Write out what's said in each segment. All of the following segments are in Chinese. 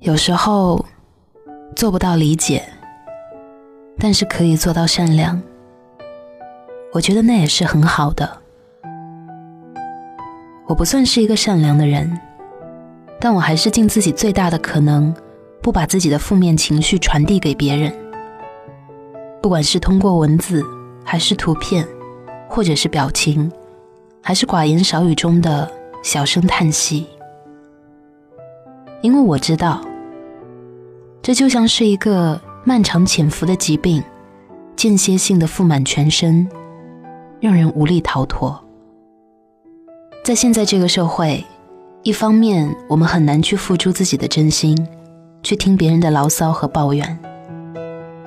有时候做不到理解，但是可以做到善良。我觉得那也是很好的。我不算是一个善良的人，但我还是尽自己最大的可能，不把自己的负面情绪传递给别人。不管是通过文字，还是图片，或者是表情，还是寡言少语中的小声叹息，因为我知道，这就像是一个漫长潜伏的疾病，间歇性的覆满全身。让人无力逃脱。在现在这个社会，一方面我们很难去付出自己的真心，去听别人的牢骚和抱怨；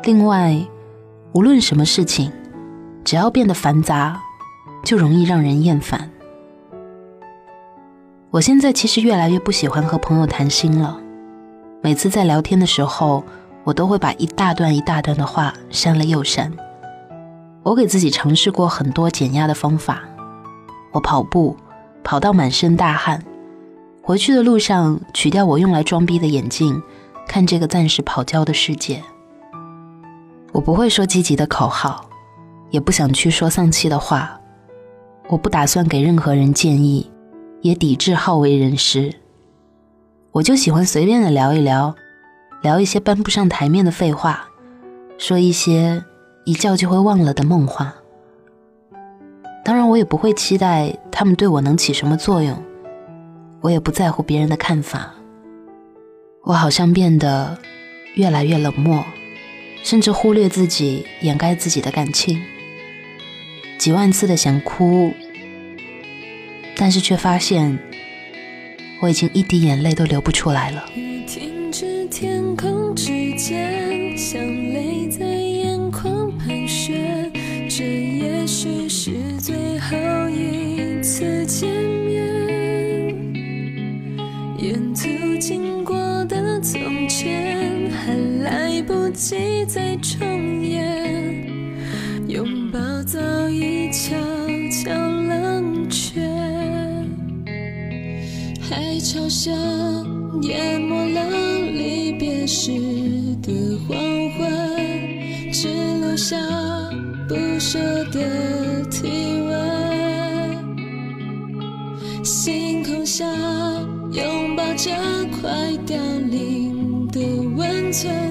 另外，无论什么事情，只要变得繁杂，就容易让人厌烦。我现在其实越来越不喜欢和朋友谈心了。每次在聊天的时候，我都会把一大段一大段的话删了又删。我给自己尝试过很多减压的方法，我跑步跑到满身大汗，回去的路上取掉我用来装逼的眼镜，看这个暂时跑焦的世界。我不会说积极的口号，也不想去说丧气的话，我不打算给任何人建议，也抵制好为人师。我就喜欢随便的聊一聊，聊一些搬不上台面的废话，说一些。一觉就会忘了的梦话。当然，我也不会期待他们对我能起什么作用，我也不在乎别人的看法。我好像变得越来越冷漠，甚至忽略自己，掩盖自己的感情。几万次的想哭，但是却发现我已经一滴眼泪都流不出来了。停止天空之间，像泪在。这也许是最后一次见面，沿途海潮声淹没了离别时的黄昏，只留下。不舍的体温，星空下拥抱着快凋零的温存，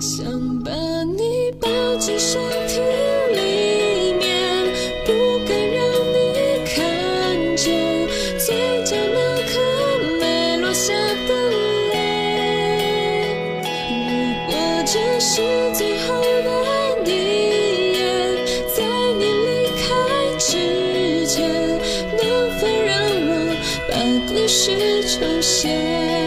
想把你抱进身体里面不敢让你看见嘴角那颗没落下的泪如果这是最后的一页在你离开之前能否让我把故事重写